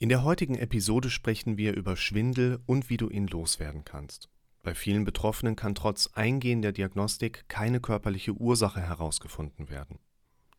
In der heutigen Episode sprechen wir über Schwindel und wie du ihn loswerden kannst. Bei vielen Betroffenen kann trotz eingehender Diagnostik keine körperliche Ursache herausgefunden werden.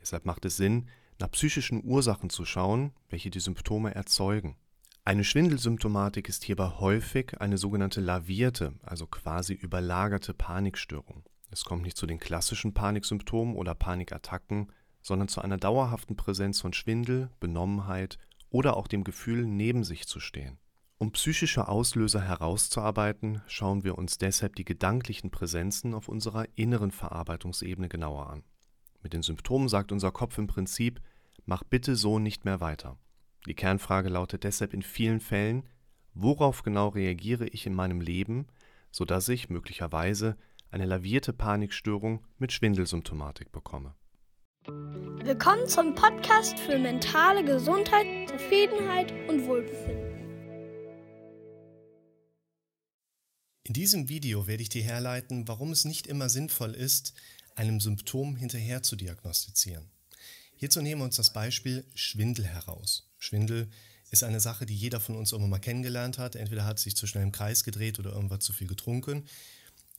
Deshalb macht es Sinn, nach psychischen Ursachen zu schauen, welche die Symptome erzeugen. Eine Schwindelsymptomatik ist hierbei häufig eine sogenannte lavierte, also quasi überlagerte Panikstörung. Es kommt nicht zu den klassischen Paniksymptomen oder Panikattacken, sondern zu einer dauerhaften Präsenz von Schwindel, Benommenheit oder auch dem Gefühl, neben sich zu stehen. Um psychische Auslöser herauszuarbeiten, schauen wir uns deshalb die gedanklichen Präsenzen auf unserer inneren Verarbeitungsebene genauer an. Mit den Symptomen sagt unser Kopf im Prinzip, mach bitte so nicht mehr weiter. Die Kernfrage lautet deshalb in vielen Fällen, worauf genau reagiere ich in meinem Leben, sodass ich möglicherweise eine lavierte Panikstörung mit Schwindelsymptomatik bekomme. Willkommen zum Podcast für mentale Gesundheit, Zufriedenheit und Wohlbefinden. In diesem Video werde ich dir herleiten, warum es nicht immer sinnvoll ist, einem Symptom hinterher zu diagnostizieren. Hierzu nehmen wir uns das Beispiel Schwindel heraus. Schwindel ist eine Sache, die jeder von uns irgendwann mal kennengelernt hat. Entweder hat sich zu schnell im Kreis gedreht oder irgendwas zu viel getrunken.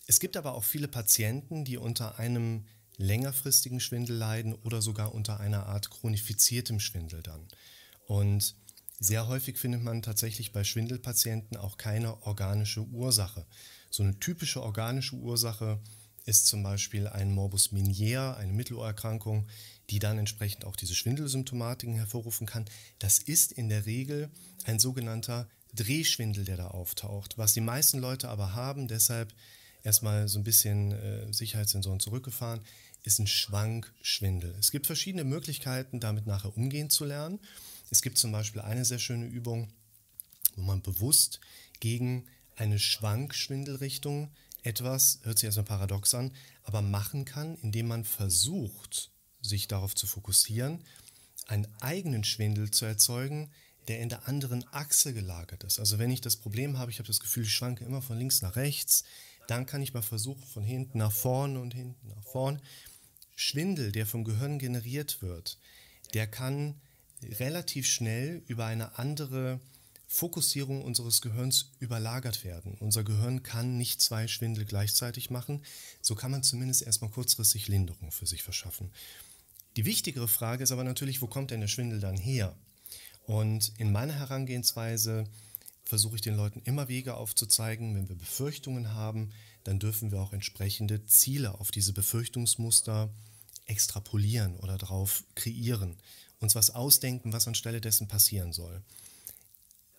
Es gibt aber auch viele Patienten, die unter einem längerfristigen Schwindel leiden oder sogar unter einer Art chronifiziertem Schwindel dann. Und sehr häufig findet man tatsächlich bei Schwindelpatienten auch keine organische Ursache. So eine typische organische Ursache ist zum Beispiel ein Morbus Minier, eine Mittelohrerkrankung, die dann entsprechend auch diese Schwindelsymptomatiken hervorrufen kann. Das ist in der Regel ein sogenannter Drehschwindel, der da auftaucht. Was die meisten Leute aber haben, deshalb erstmal so ein bisschen äh, Sicherheitssensoren zurückgefahren, ist ein Schwankschwindel. Es gibt verschiedene Möglichkeiten, damit nachher umgehen zu lernen. Es gibt zum Beispiel eine sehr schöne Übung, wo man bewusst gegen eine Schwankschwindelrichtung etwas, hört sich erstmal paradox an, aber machen kann, indem man versucht, sich darauf zu fokussieren, einen eigenen Schwindel zu erzeugen, der in der anderen Achse gelagert ist. Also wenn ich das Problem habe, ich habe das Gefühl, ich schwanke immer von links nach rechts, dann kann ich mal versuchen, von hinten nach vorne und hinten nach vorne. Schwindel, der vom Gehirn generiert wird, der kann relativ schnell über eine andere Fokussierung unseres Gehirns überlagert werden. Unser Gehirn kann nicht zwei Schwindel gleichzeitig machen. So kann man zumindest erstmal kurzfristig Linderung für sich verschaffen. Die wichtigere Frage ist aber natürlich, wo kommt denn der Schwindel dann her? Und in meiner Herangehensweise versuche ich den Leuten immer Wege aufzuzeigen. Wenn wir Befürchtungen haben, dann dürfen wir auch entsprechende Ziele auf diese Befürchtungsmuster extrapolieren oder darauf kreieren, uns was ausdenken, was anstelle dessen passieren soll.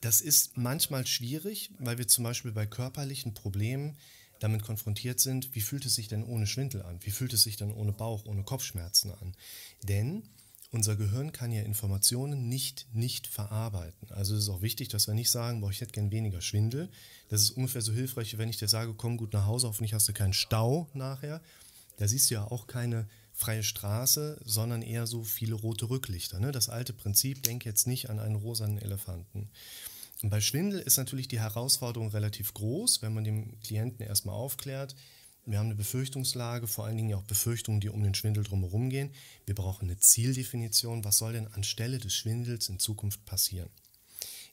Das ist manchmal schwierig, weil wir zum Beispiel bei körperlichen Problemen damit konfrontiert sind, wie fühlt es sich denn ohne Schwindel an? Wie fühlt es sich denn ohne Bauch, ohne Kopfschmerzen an? Denn unser Gehirn kann ja Informationen nicht nicht verarbeiten. Also es ist auch wichtig, dass wir nicht sagen, boah, ich hätte gern weniger Schwindel. Das ist ungefähr so hilfreich, wenn ich dir sage, komm gut nach Hause, hoffentlich hast du keinen Stau nachher. Da siehst du ja auch keine freie Straße, sondern eher so viele rote Rücklichter. Ne? Das alte Prinzip, denk jetzt nicht an einen rosanen Elefanten. Und bei Schwindel ist natürlich die Herausforderung relativ groß, wenn man dem Klienten erstmal aufklärt. Wir haben eine Befürchtungslage, vor allen Dingen auch Befürchtungen, die um den Schwindel drumherum gehen. Wir brauchen eine Zieldefinition. Was soll denn anstelle des Schwindels in Zukunft passieren?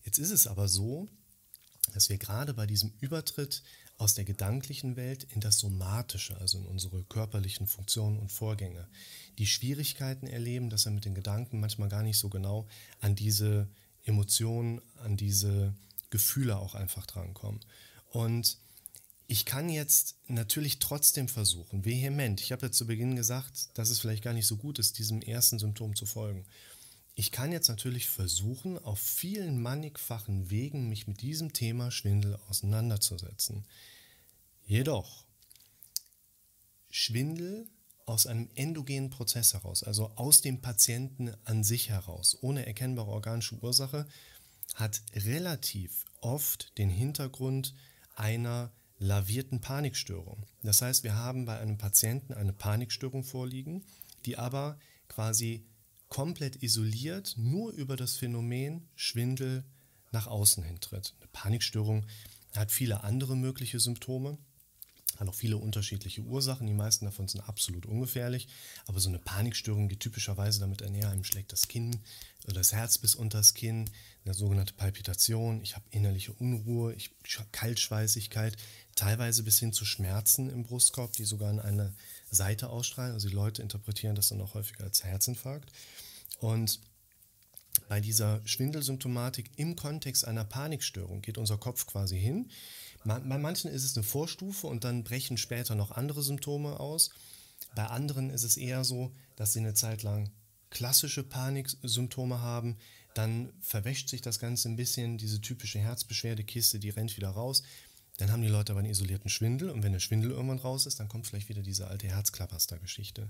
Jetzt ist es aber so, dass wir gerade bei diesem Übertritt aus der gedanklichen Welt in das Somatische, also in unsere körperlichen Funktionen und Vorgänge, die Schwierigkeiten erleben, dass wir mit den Gedanken manchmal gar nicht so genau an diese Emotionen, an diese Gefühle auch einfach drankommen. Und ich kann jetzt natürlich trotzdem versuchen, vehement, ich habe ja zu Beginn gesagt, dass es vielleicht gar nicht so gut ist, diesem ersten Symptom zu folgen. Ich kann jetzt natürlich versuchen, auf vielen mannigfachen Wegen mich mit diesem Thema Schwindel auseinanderzusetzen. Jedoch, Schwindel aus einem endogenen Prozess heraus, also aus dem Patienten an sich heraus, ohne erkennbare organische Ursache, hat relativ oft den Hintergrund einer lavierten Panikstörung. Das heißt, wir haben bei einem Patienten eine Panikstörung vorliegen, die aber quasi komplett isoliert nur über das Phänomen Schwindel nach außen hintritt. Eine Panikstörung hat viele andere mögliche Symptome. Hat auch viele unterschiedliche Ursachen. Die meisten davon sind absolut ungefährlich. Aber so eine Panikstörung geht typischerweise damit einher, einem schlägt das Kinn oder das Herz bis unter das Kinn, eine sogenannte Palpitation. Ich habe innerliche Unruhe, ich Kaltschweißigkeit, teilweise bis hin zu Schmerzen im Brustkorb, die sogar an eine Seite ausstrahlen. Also die Leute interpretieren das dann auch häufig als Herzinfarkt. Und bei dieser Schwindelsymptomatik im Kontext einer Panikstörung geht unser Kopf quasi hin bei manchen ist es eine Vorstufe und dann brechen später noch andere Symptome aus. Bei anderen ist es eher so, dass sie eine Zeit lang klassische Paniksymptome haben. Dann verwäscht sich das Ganze ein bisschen, diese typische Herzbeschwerdekiste, die rennt wieder raus. Dann haben die Leute aber einen isolierten Schwindel und wenn der Schwindel irgendwann raus ist, dann kommt vielleicht wieder diese alte Herzklapperster-Geschichte.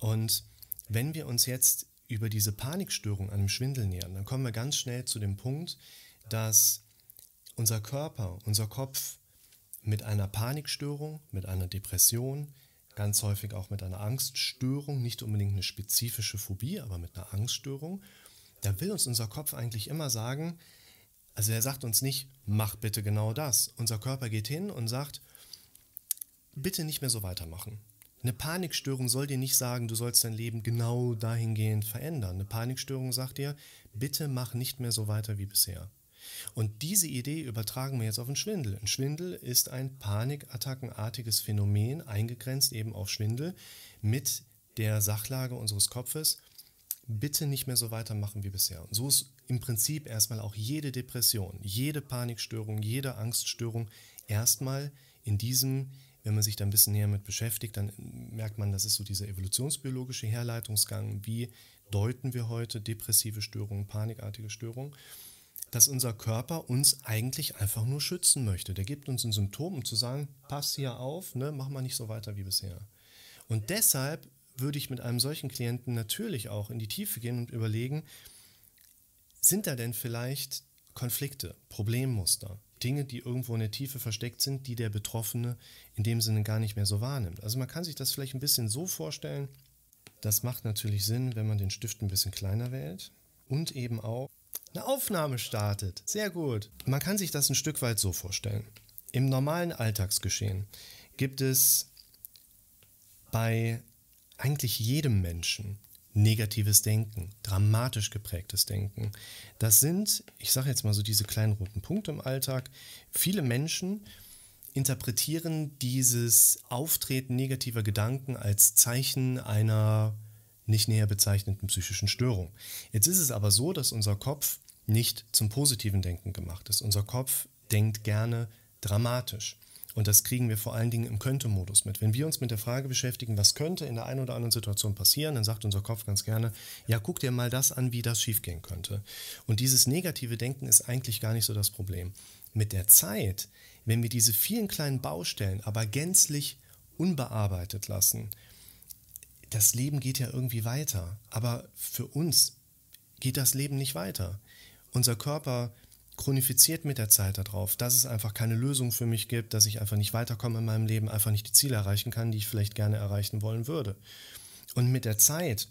Und wenn wir uns jetzt über diese Panikstörung an einem Schwindel nähern, dann kommen wir ganz schnell zu dem Punkt, dass unser Körper, unser Kopf mit einer Panikstörung, mit einer Depression, ganz häufig auch mit einer Angststörung, nicht unbedingt eine spezifische Phobie, aber mit einer Angststörung, da will uns unser Kopf eigentlich immer sagen, also er sagt uns nicht, mach bitte genau das. Unser Körper geht hin und sagt, bitte nicht mehr so weitermachen. Eine Panikstörung soll dir nicht sagen, du sollst dein Leben genau dahingehend verändern. Eine Panikstörung sagt dir, bitte mach nicht mehr so weiter wie bisher. Und diese Idee übertragen wir jetzt auf den Schwindel. Ein Schwindel ist ein panikattackenartiges Phänomen, eingegrenzt eben auf Schwindel, mit der Sachlage unseres Kopfes. Bitte nicht mehr so weitermachen wie bisher. Und so ist im Prinzip erstmal auch jede Depression, jede Panikstörung, jede Angststörung erstmal in diesem wenn man sich da ein bisschen näher mit beschäftigt, dann merkt man, das ist so dieser evolutionsbiologische Herleitungsgang. Wie deuten wir heute depressive Störungen, panikartige Störungen? Dass unser Körper uns eigentlich einfach nur schützen möchte. Der gibt uns ein Symptom, um zu sagen, pass hier auf, ne, mach mal nicht so weiter wie bisher. Und deshalb würde ich mit einem solchen Klienten natürlich auch in die Tiefe gehen und überlegen, sind da denn vielleicht Konflikte, Problemmuster, Dinge, die irgendwo in der Tiefe versteckt sind, die der Betroffene in dem Sinne gar nicht mehr so wahrnimmt. Also man kann sich das vielleicht ein bisschen so vorstellen, das macht natürlich Sinn, wenn man den Stift ein bisschen kleiner wählt und eben auch eine Aufnahme startet. Sehr gut. Man kann sich das ein Stück weit so vorstellen. Im normalen Alltagsgeschehen gibt es bei eigentlich jedem Menschen negatives Denken, dramatisch geprägtes Denken. Das sind, ich sage jetzt mal so diese kleinen roten Punkte im Alltag. Viele Menschen interpretieren dieses Auftreten negativer Gedanken als Zeichen einer nicht näher bezeichneten psychischen Störung. Jetzt ist es aber so, dass unser Kopf nicht zum positiven Denken gemacht ist. Unser Kopf denkt gerne dramatisch. Und das kriegen wir vor allen Dingen im Könnte-Modus mit. Wenn wir uns mit der Frage beschäftigen, was könnte in der einen oder anderen Situation passieren, dann sagt unser Kopf ganz gerne, ja, guck dir mal das an, wie das schiefgehen könnte. Und dieses negative Denken ist eigentlich gar nicht so das Problem. Mit der Zeit, wenn wir diese vielen kleinen Baustellen aber gänzlich unbearbeitet lassen das Leben geht ja irgendwie weiter. Aber für uns geht das Leben nicht weiter. Unser Körper chronifiziert mit der Zeit darauf, dass es einfach keine Lösung für mich gibt, dass ich einfach nicht weiterkomme in meinem Leben, einfach nicht die Ziele erreichen kann, die ich vielleicht gerne erreichen wollen würde. Und mit der Zeit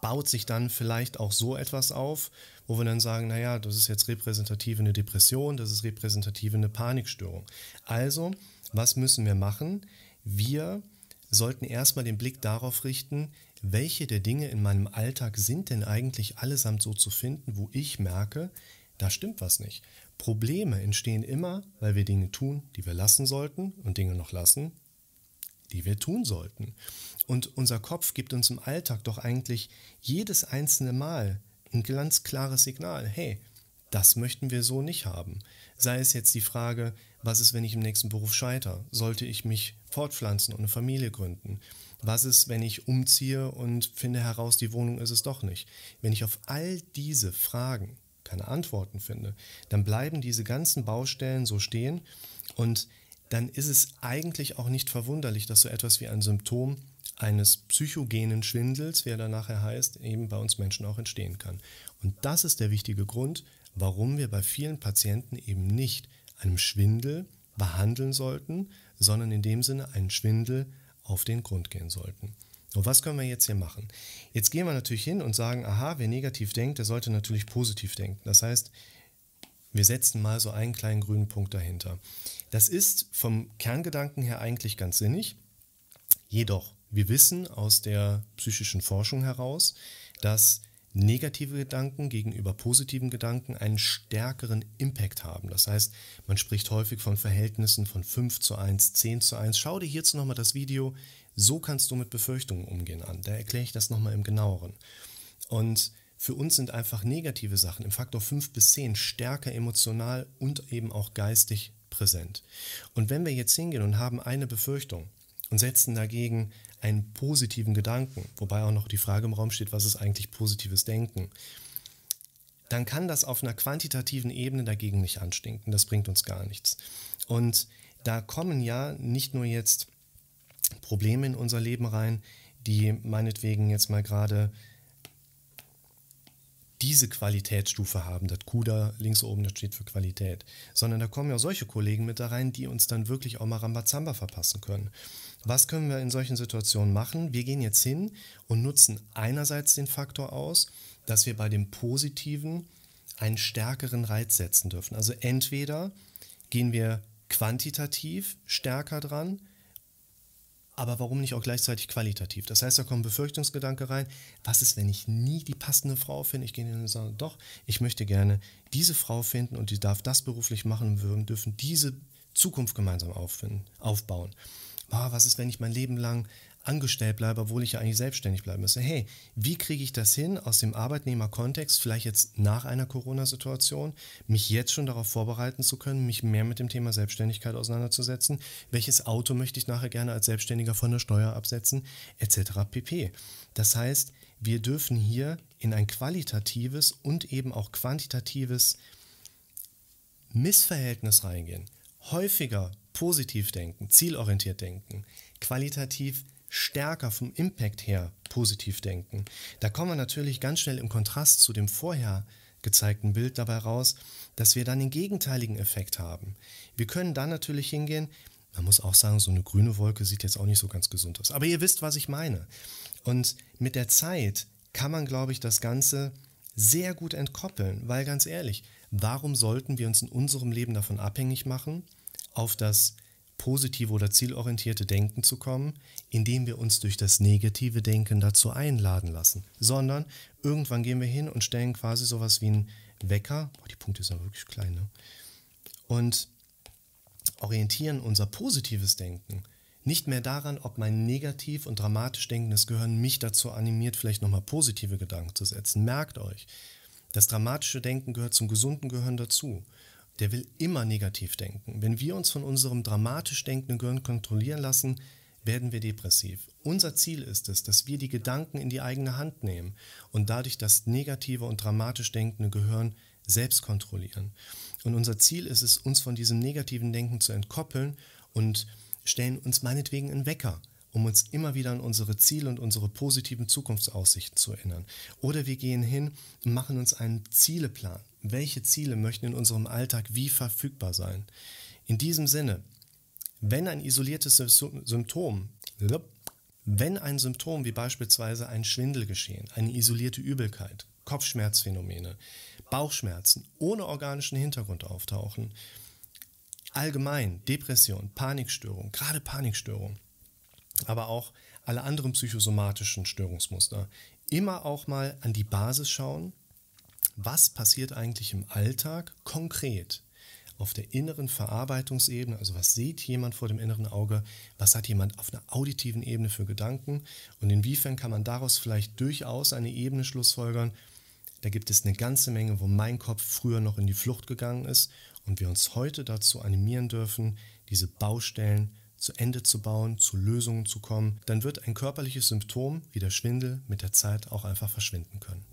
baut sich dann vielleicht auch so etwas auf, wo wir dann sagen, naja, das ist jetzt repräsentative eine Depression, das ist repräsentative eine Panikstörung. Also, was müssen wir machen? Wir sollten erstmal den Blick darauf richten, welche der Dinge in meinem Alltag sind denn eigentlich allesamt so zu finden, wo ich merke, da stimmt was nicht. Probleme entstehen immer, weil wir Dinge tun, die wir lassen sollten und Dinge noch lassen, die wir tun sollten. Und unser Kopf gibt uns im Alltag doch eigentlich jedes einzelne Mal ein ganz klares Signal. Hey, das möchten wir so nicht haben. Sei es jetzt die Frage, was ist, wenn ich im nächsten Beruf scheitere? Sollte ich mich fortpflanzen und eine Familie gründen? Was ist, wenn ich umziehe und finde heraus, die Wohnung ist es doch nicht? Wenn ich auf all diese Fragen keine Antworten finde, dann bleiben diese ganzen Baustellen so stehen und dann ist es eigentlich auch nicht verwunderlich, dass so etwas wie ein Symptom eines psychogenen Schwindels, wie er dann nachher heißt, eben bei uns Menschen auch entstehen kann. Und das ist der wichtige Grund, warum wir bei vielen Patienten eben nicht einem Schwindel behandeln sollten, sondern in dem Sinne einen Schwindel auf den Grund gehen sollten. Und was können wir jetzt hier machen? Jetzt gehen wir natürlich hin und sagen, aha, wer negativ denkt, der sollte natürlich positiv denken. Das heißt, Wir setzen mal so einen kleinen grünen Punkt dahinter. Das ist vom Kerngedanken her eigentlich ganz sinnig. Jedoch, wir wissen aus der psychischen Forschung heraus, dass negative Gedanken gegenüber positiven Gedanken einen stärkeren Impact haben. Das heißt, man spricht häufig von Verhältnissen von 5 zu 1, 10 zu 1. Schau dir hierzu nochmal das Video, so kannst du mit Befürchtungen umgehen an. Da erkläre ich das nochmal im genaueren. Und für uns sind einfach negative Sachen im Faktor 5 bis 10 stärker emotional und eben auch geistig präsent. Und wenn wir jetzt hingehen und haben eine Befürchtung und setzen dagegen einen positiven Gedanken, wobei auch noch die Frage im Raum steht, was ist eigentlich positives Denken, dann kann das auf einer quantitativen Ebene dagegen nicht anstinken. Das bringt uns gar nichts. Und da kommen ja nicht nur jetzt Probleme in unser Leben rein, die meinetwegen jetzt mal gerade diese Qualitätsstufe haben, das Q da links oben, das steht für Qualität, sondern da kommen ja solche Kollegen mit da rein, die uns dann wirklich auch mal Rambazamba verpassen können. Was können wir in solchen Situationen machen? Wir gehen jetzt hin und nutzen einerseits den Faktor aus, dass wir bei dem Positiven einen stärkeren Reiz setzen dürfen. Also entweder gehen wir quantitativ stärker dran, aber warum nicht auch gleichzeitig qualitativ? Das heißt, da kommt ein Befürchtungsgedanke rein. Was ist, wenn ich nie die passende Frau finde? Ich gehe hin und sage, doch, ich möchte gerne diese Frau finden und die darf das beruflich machen und wir dürfen diese Zukunft gemeinsam aufbauen. Oh, was ist, wenn ich mein Leben lang angestellt bleibe, obwohl ich ja eigentlich selbstständig bleiben müsste. Hey, wie kriege ich das hin, aus dem Arbeitnehmerkontext, vielleicht jetzt nach einer Corona-Situation, mich jetzt schon darauf vorbereiten zu können, mich mehr mit dem Thema Selbstständigkeit auseinanderzusetzen? Welches Auto möchte ich nachher gerne als Selbstständiger von der Steuer absetzen? Etc. pp. Das heißt, wir dürfen hier in ein qualitatives und eben auch quantitatives Missverhältnis reingehen. Häufiger positiv denken, zielorientiert denken, qualitativ stärker vom Impact her positiv denken. Da kommen wir natürlich ganz schnell im Kontrast zu dem vorher gezeigten Bild dabei raus, dass wir dann den gegenteiligen Effekt haben. Wir können dann natürlich hingehen, man muss auch sagen, so eine grüne Wolke sieht jetzt auch nicht so ganz gesund aus. Aber ihr wisst, was ich meine. Und mit der Zeit kann man, glaube ich, das Ganze sehr gut entkoppeln, weil ganz ehrlich, warum sollten wir uns in unserem Leben davon abhängig machen, auf das positive oder zielorientierte Denken zu kommen, indem wir uns durch das negative Denken dazu einladen lassen, sondern irgendwann gehen wir hin und stellen quasi sowas wie einen Wecker, oh, die Punkte sind wirklich klein, ne? und orientieren unser positives Denken nicht mehr daran, ob mein negativ und dramatisch denkendes Gehirn mich dazu animiert, vielleicht nochmal positive Gedanken zu setzen. Merkt euch, das dramatische Denken gehört zum gesunden Gehirn dazu der will immer negativ denken. Wenn wir uns von unserem dramatisch denkenden Gehirn kontrollieren lassen, werden wir depressiv. Unser Ziel ist es, dass wir die Gedanken in die eigene Hand nehmen und dadurch das negative und dramatisch denkende Gehirn selbst kontrollieren. Und unser Ziel ist es, uns von diesem negativen Denken zu entkoppeln und stellen uns meinetwegen einen Wecker um uns immer wieder an unsere Ziele und unsere positiven Zukunftsaussichten zu erinnern. Oder wir gehen hin und machen uns einen Zieleplan. Welche Ziele möchten in unserem Alltag wie verfügbar sein? In diesem Sinne, wenn ein isoliertes Symptom, wenn ein Symptom wie beispielsweise ein Schwindel geschehen, eine isolierte Übelkeit, Kopfschmerzphänomene, Bauchschmerzen ohne organischen Hintergrund auftauchen, allgemein Depression, Panikstörung, gerade Panikstörung, aber auch alle anderen psychosomatischen Störungsmuster. Immer auch mal an die Basis schauen, was passiert eigentlich im Alltag konkret auf der inneren Verarbeitungsebene, also was sieht jemand vor dem inneren Auge, was hat jemand auf einer auditiven Ebene für Gedanken? Und inwiefern kann man daraus vielleicht durchaus eine Ebene schlussfolgern, da gibt es eine ganze Menge, wo mein Kopf früher noch in die Flucht gegangen ist und wir uns heute dazu animieren dürfen, diese Baustellen zu Ende zu bauen, zu Lösungen zu kommen, dann wird ein körperliches Symptom wie der Schwindel mit der Zeit auch einfach verschwinden können.